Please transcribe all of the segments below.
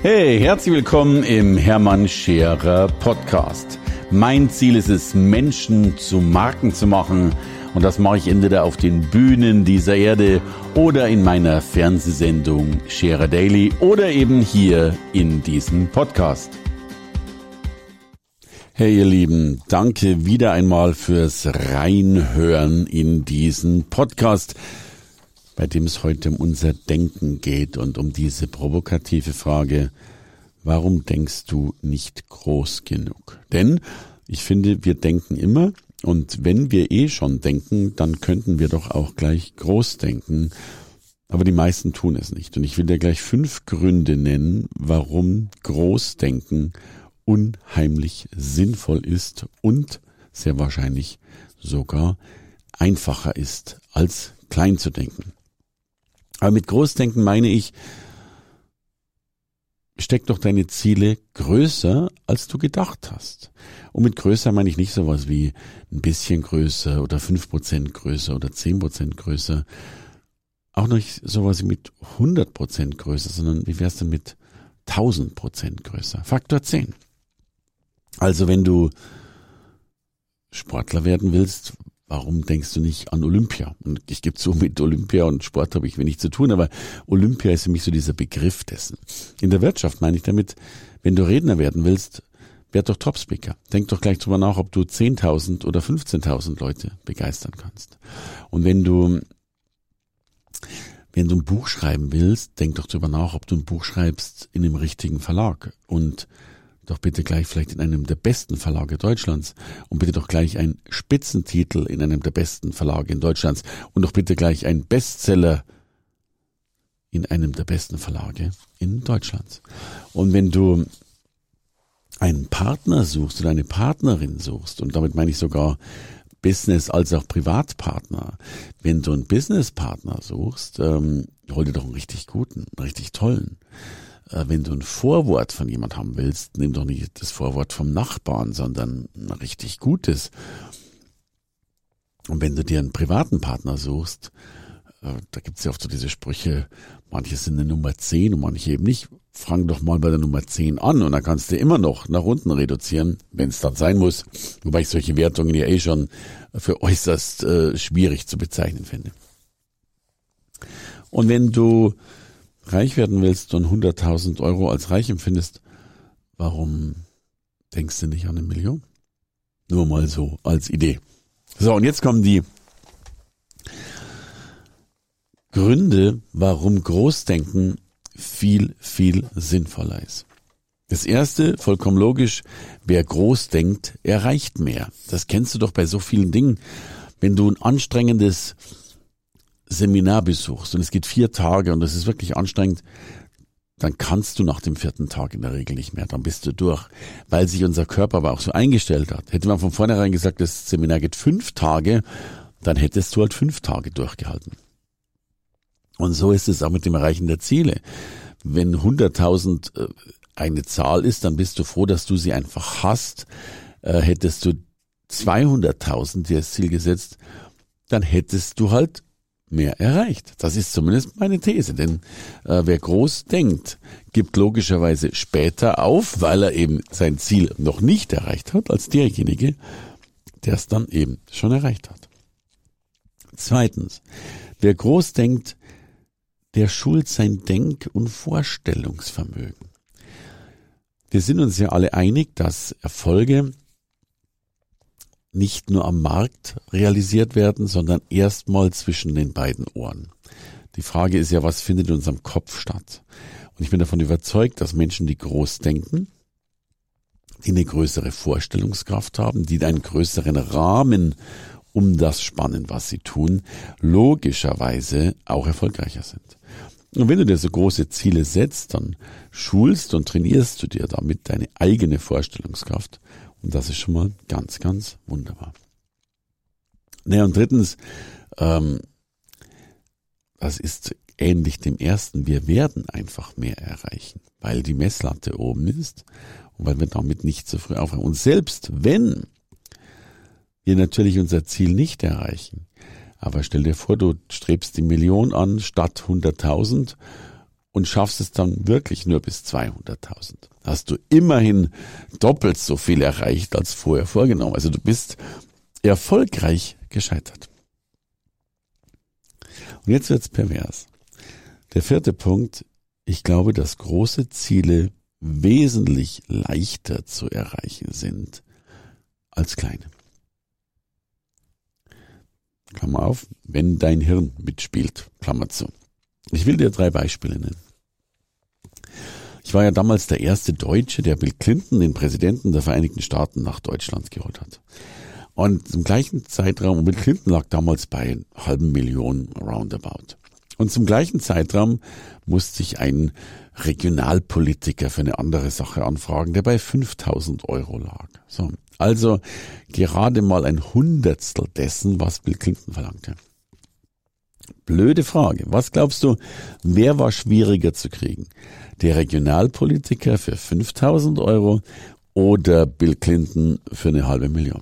Hey, herzlich willkommen im Hermann Scherer Podcast. Mein Ziel ist es, Menschen zu Marken zu machen. Und das mache ich entweder auf den Bühnen dieser Erde oder in meiner Fernsehsendung Scherer Daily oder eben hier in diesem Podcast. Hey ihr Lieben, danke wieder einmal fürs Reinhören in diesen Podcast bei dem es heute um unser Denken geht und um diese provokative Frage, warum denkst du nicht groß genug? Denn ich finde, wir denken immer und wenn wir eh schon denken, dann könnten wir doch auch gleich groß denken. Aber die meisten tun es nicht. Und ich will dir gleich fünf Gründe nennen, warum Großdenken unheimlich sinnvoll ist und sehr wahrscheinlich sogar einfacher ist, als klein zu denken. Aber mit Großdenken meine ich, steck doch deine Ziele größer, als du gedacht hast. Und mit größer meine ich nicht sowas wie ein bisschen größer oder fünf Prozent größer oder zehn Prozent größer. Auch nicht sowas wie mit 100 Prozent größer, sondern wie wär's denn mit 1000 Prozent größer? Faktor 10. Also wenn du Sportler werden willst, warum denkst du nicht an Olympia? Und ich gebe zu, mit Olympia und Sport habe ich wenig zu tun, aber Olympia ist für mich so dieser Begriff dessen. In der Wirtschaft meine ich damit, wenn du Redner werden willst, werd doch Topspeaker. Denk doch gleich drüber nach, ob du 10.000 oder 15.000 Leute begeistern kannst. Und wenn du wenn du ein Buch schreiben willst, denk doch drüber nach, ob du ein Buch schreibst in dem richtigen Verlag. Und doch bitte gleich vielleicht in einem der besten Verlage Deutschlands und bitte doch gleich ein Spitzentitel in einem der besten Verlage in Deutschlands und doch bitte gleich ein Bestseller in einem der besten Verlage in Deutschlands. Und wenn du einen Partner suchst oder eine Partnerin suchst, und damit meine ich sogar Business als auch Privatpartner, wenn du einen Businesspartner suchst, ähm, hol dir doch einen richtig guten, einen richtig tollen. Äh, wenn du ein Vorwort von jemand haben willst, nimm doch nicht das Vorwort vom Nachbarn, sondern ein richtig gutes. Und wenn du dir einen privaten Partner suchst, äh, da gibt's ja oft so diese Sprüche, manche sind eine Nummer 10 und manche eben nicht. Fang doch mal bei der Nummer 10 an und dann kannst du immer noch nach unten reduzieren, wenn es dann sein muss. Wobei ich solche Wertungen ja eh schon für äußerst äh, schwierig zu bezeichnen finde. Und wenn du reich werden willst und 100.000 Euro als reich empfindest, warum denkst du nicht an eine Million? Nur mal so als Idee. So, und jetzt kommen die Gründe, warum Großdenken viel, viel sinnvoller ist. Das erste, vollkommen logisch, wer groß denkt, erreicht mehr. Das kennst du doch bei so vielen Dingen. Wenn du ein anstrengendes Seminar besuchst und es geht vier Tage und das ist wirklich anstrengend, dann kannst du nach dem vierten Tag in der Regel nicht mehr, dann bist du durch, weil sich unser Körper aber auch so eingestellt hat. Hätte man von vornherein gesagt, das Seminar geht fünf Tage, dann hättest du halt fünf Tage durchgehalten. Und so ist es auch mit dem Erreichen der Ziele. Wenn 100.000 äh, eine Zahl ist, dann bist du froh, dass du sie einfach hast. Äh, hättest du 200.000 dir als Ziel gesetzt, dann hättest du halt mehr erreicht. Das ist zumindest meine These, denn äh, wer groß denkt, gibt logischerweise später auf, weil er eben sein Ziel noch nicht erreicht hat, als derjenige, der es dann eben schon erreicht hat. Zweitens, wer groß denkt, der schult sein Denk- und Vorstellungsvermögen. Wir sind uns ja alle einig, dass Erfolge nicht nur am Markt realisiert werden, sondern erstmal zwischen den beiden Ohren. Die Frage ist ja, was findet in unserem Kopf statt? Und ich bin davon überzeugt, dass Menschen, die groß denken, die eine größere Vorstellungskraft haben, die einen größeren Rahmen um das spannen, was sie tun, logischerweise auch erfolgreicher sind. Und wenn du dir so große Ziele setzt, dann schulst und trainierst du dir damit deine eigene Vorstellungskraft und das ist schon mal ganz, ganz wunderbar. Naja, und drittens, ähm, das ist ähnlich dem ersten, wir werden einfach mehr erreichen, weil die Messlatte oben ist und weil wir damit nicht zu früh aufhören. Und selbst wenn wir natürlich unser Ziel nicht erreichen, aber stell dir vor, du strebst die Million an statt 100.000 und schaffst es dann wirklich nur bis 200.000. Hast du immerhin doppelt so viel erreicht als vorher vorgenommen. Also du bist erfolgreich gescheitert. Und jetzt wird's pervers. Der vierte Punkt, ich glaube, dass große Ziele wesentlich leichter zu erreichen sind als kleine. Klammer auf, wenn dein Hirn mitspielt, Klammer zu. Ich will dir drei Beispiele nennen. Ich war ja damals der erste Deutsche, der Bill Clinton, den Präsidenten der Vereinigten Staaten, nach Deutschland geholt hat. Und im gleichen Zeitraum, Bill Clinton lag damals bei halben Millionen roundabout. Und zum gleichen Zeitraum musste ich einen Regionalpolitiker für eine andere Sache anfragen, der bei 5000 Euro lag. So. Also gerade mal ein Hundertstel dessen, was Bill Clinton verlangte. Blöde Frage. Was glaubst du, wer war schwieriger zu kriegen? Der Regionalpolitiker für 5000 Euro oder Bill Clinton für eine halbe Million?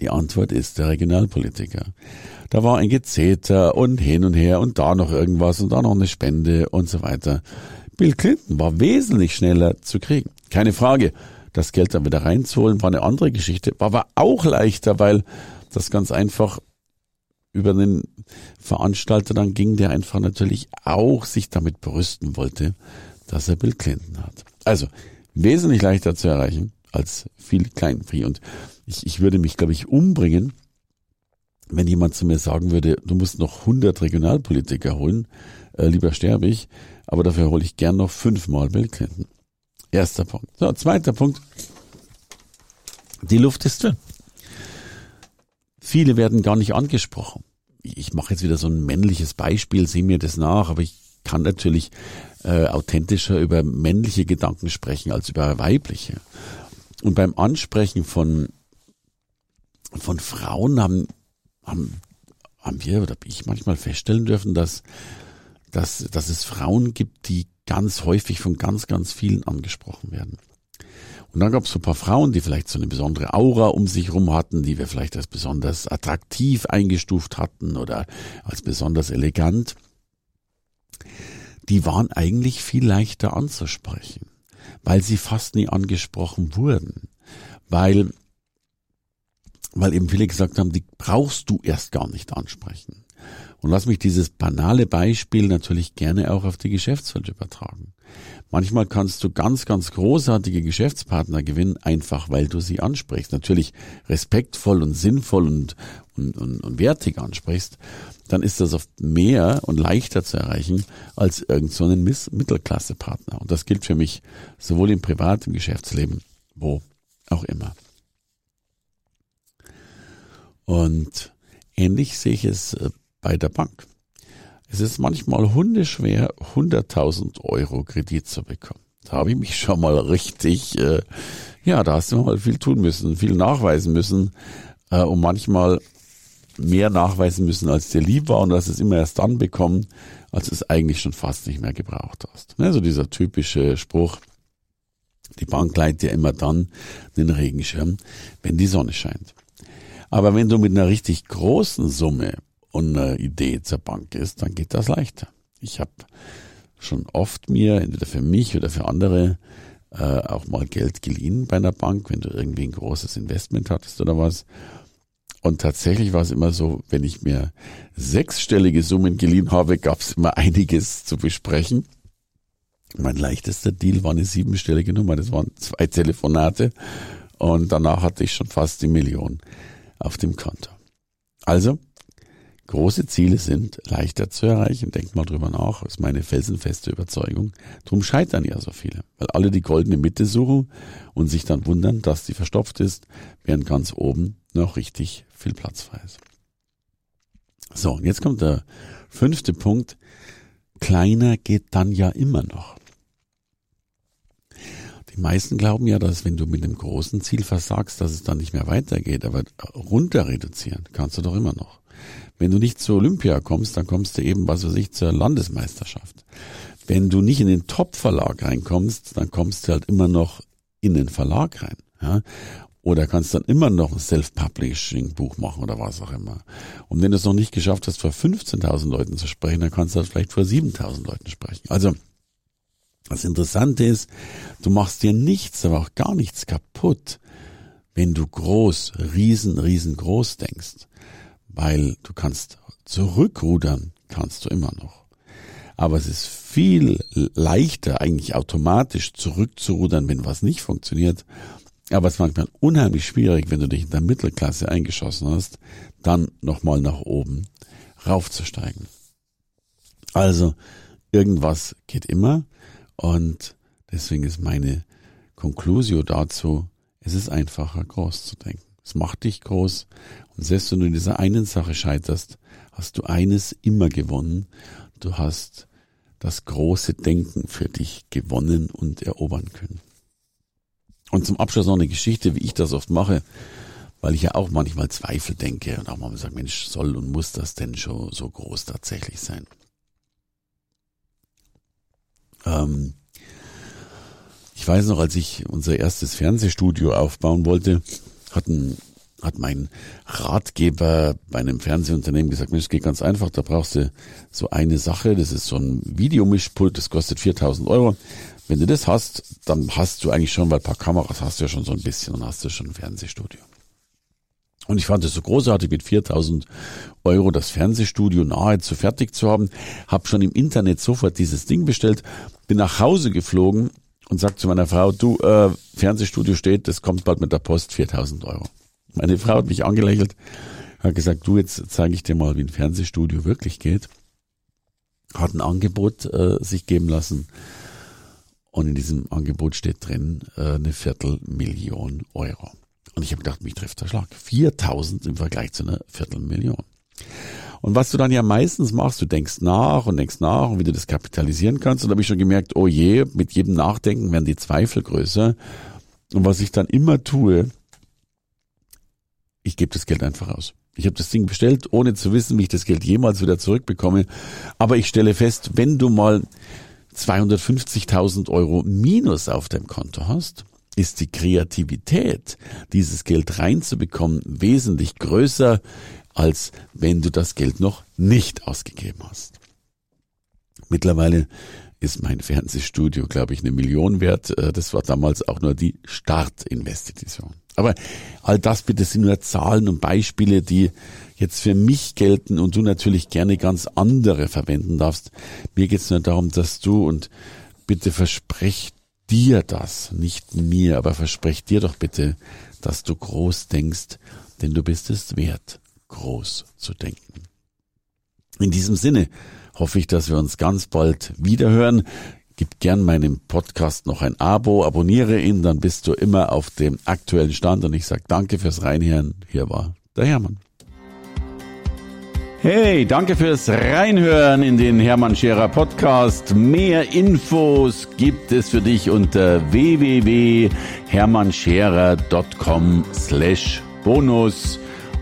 Die Antwort ist der Regionalpolitiker. Da war ein Gezeter und hin und her und da noch irgendwas und da noch eine Spende und so weiter. Bill Clinton war wesentlich schneller zu kriegen. Keine Frage. Das Geld dann wieder reinzuholen war eine andere Geschichte, war aber auch leichter, weil das ganz einfach über den Veranstalter dann ging, der einfach natürlich auch sich damit brüsten wollte, dass er Bill Clinton hat. Also wesentlich leichter zu erreichen als viel Kleinvieh. Und ich, ich würde mich, glaube ich, umbringen, wenn jemand zu mir sagen würde, du musst noch 100 Regionalpolitiker holen, äh, lieber sterbe ich, aber dafür hole ich gern noch fünfmal Bill Clinton. Erster Punkt. So, zweiter Punkt. Die Luft ist dünn. Viele werden gar nicht angesprochen. Ich mache jetzt wieder so ein männliches Beispiel, sieh mir das nach, aber ich kann natürlich äh, authentischer über männliche Gedanken sprechen als über weibliche. Und beim Ansprechen von, von Frauen haben haben, haben wir oder ich manchmal feststellen dürfen, dass, dass, dass es Frauen gibt, die ganz häufig von ganz, ganz vielen angesprochen werden. Und dann gab es so ein paar Frauen, die vielleicht so eine besondere Aura um sich rum hatten, die wir vielleicht als besonders attraktiv eingestuft hatten oder als besonders elegant. Die waren eigentlich viel leichter anzusprechen, weil sie fast nie angesprochen wurden, weil weil eben viele gesagt haben, die brauchst du erst gar nicht ansprechen. Und lass mich dieses banale Beispiel natürlich gerne auch auf die Geschäftswelt übertragen. Manchmal kannst du ganz, ganz großartige Geschäftspartner gewinnen, einfach weil du sie ansprichst. Natürlich respektvoll und sinnvoll und, und, und, und wertig ansprichst. Dann ist das oft mehr und leichter zu erreichen als irgend so Mittelklassepartner. Und das gilt für mich sowohl im Privat, im Geschäftsleben, wo auch immer. Und ähnlich sehe ich es äh, bei der Bank. Es ist manchmal hundeschwer, 100.000 Euro Kredit zu bekommen. Da habe ich mich schon mal richtig, äh, ja, da hast du mal viel tun müssen, viel nachweisen müssen äh, und manchmal mehr nachweisen müssen, als dir lieb war und hast es immer erst dann bekommen, als du es eigentlich schon fast nicht mehr gebraucht hast. Also dieser typische Spruch, die Bank leiht dir immer dann den Regenschirm, wenn die Sonne scheint. Aber wenn du mit einer richtig großen Summe und einer Idee zur Bank gehst, dann geht das leichter. Ich habe schon oft mir, entweder für mich oder für andere, äh, auch mal Geld geliehen bei einer Bank, wenn du irgendwie ein großes Investment hattest oder was. Und tatsächlich war es immer so, wenn ich mir sechsstellige Summen geliehen habe, gab es immer einiges zu besprechen. Mein leichtester Deal war eine siebenstellige Nummer, das waren zwei Telefonate und danach hatte ich schon fast die Million auf dem Konto. Also, große Ziele sind leichter zu erreichen. Denkt mal drüber nach, ist meine felsenfeste Überzeugung. Drum scheitern ja so viele, weil alle die goldene Mitte suchen und sich dann wundern, dass die verstopft ist, während ganz oben noch richtig viel Platz frei ist. So, und jetzt kommt der fünfte Punkt. Kleiner geht dann ja immer noch. Die meisten glauben ja, dass wenn du mit einem großen Ziel versagst, dass es dann nicht mehr weitergeht. Aber runter reduzieren kannst du doch immer noch. Wenn du nicht zur Olympia kommst, dann kommst du eben, was weiß ich, zur Landesmeisterschaft. Wenn du nicht in den Top-Verlag reinkommst, dann kommst du halt immer noch in den Verlag rein. Ja? Oder kannst dann immer noch ein Self-Publishing-Buch machen oder was auch immer. Und wenn du es noch nicht geschafft hast, vor 15.000 Leuten zu sprechen, dann kannst du halt vielleicht vor 7.000 Leuten sprechen. Also, das Interessante ist, du machst dir nichts, aber auch gar nichts kaputt, wenn du groß, riesen, riesengroß denkst. Weil du kannst zurückrudern, kannst du immer noch. Aber es ist viel leichter, eigentlich automatisch zurückzurudern, wenn was nicht funktioniert. Aber es ist manchmal unheimlich schwierig, wenn du dich in der Mittelklasse eingeschossen hast, dann nochmal nach oben raufzusteigen. Also, irgendwas geht immer und deswegen ist meine Conclusio dazu, es ist einfacher, groß zu denken. Es macht dich groß. Und selbst wenn du in dieser einen Sache scheiterst, hast du eines immer gewonnen. Du hast das große Denken für dich gewonnen und erobern können. Und zum Abschluss noch eine Geschichte, wie ich das oft mache, weil ich ja auch manchmal Zweifel denke und auch mal sage, Mensch, soll und muss das denn schon so groß tatsächlich sein? Ähm, ich weiß noch, als ich unser erstes Fernsehstudio aufbauen wollte, hatten hat mein Ratgeber bei einem Fernsehunternehmen gesagt, Mensch, geht ganz einfach, da brauchst du so eine Sache, das ist so ein Videomischpult, das kostet 4000 Euro. Wenn du das hast, dann hast du eigentlich schon, weil ein paar Kameras hast du ja schon so ein bisschen, dann hast du schon ein Fernsehstudio. Und ich fand es so großartig, mit 4000 Euro das Fernsehstudio nahezu fertig zu haben. Hab schon im Internet sofort dieses Ding bestellt, bin nach Hause geflogen und sag zu meiner Frau, du, äh, Fernsehstudio steht, das kommt bald mit der Post, 4000 Euro. Meine Frau hat mich angelächelt, hat gesagt, du, jetzt zeige ich dir mal, wie ein Fernsehstudio wirklich geht. Hat ein Angebot äh, sich geben lassen. Und in diesem Angebot steht drin äh, eine Viertelmillion Euro. Und ich habe gedacht, mich trifft der Schlag. 4000 im Vergleich zu einer Viertelmillion. Und was du dann ja meistens machst, du denkst nach und denkst nach und wie du das kapitalisieren kannst. Und da habe ich schon gemerkt, oh je, mit jedem Nachdenken werden die Zweifel größer. Und was ich dann immer tue, ich gebe das Geld einfach aus. Ich habe das Ding bestellt, ohne zu wissen, wie ich das Geld jemals wieder zurückbekomme. Aber ich stelle fest, wenn du mal 250.000 Euro Minus auf deinem Konto hast, ist die Kreativität, dieses Geld reinzubekommen, wesentlich größer, als wenn du das Geld noch nicht ausgegeben hast. Mittlerweile ist mein Fernsehstudio, glaube ich, eine Million wert. Äh, das war damals auch nur die Startinvestition. Aber all das bitte sind nur Zahlen und Beispiele, die jetzt für mich gelten und du natürlich gerne ganz andere verwenden darfst. Mir geht es nur darum, dass du und bitte versprech dir das, nicht mir, aber versprech dir doch bitte, dass du groß denkst, denn du bist es wert, groß zu denken. In diesem Sinne hoffe ich, dass wir uns ganz bald wiederhören. Gib gern meinem Podcast noch ein Abo, abonniere ihn, dann bist du immer auf dem aktuellen Stand und ich sage danke fürs Reinhören. Hier war der Hermann. Hey, danke fürs Reinhören in den Hermann Scherer Podcast. Mehr Infos gibt es für dich unter www.hermannscherer.com slash bonus.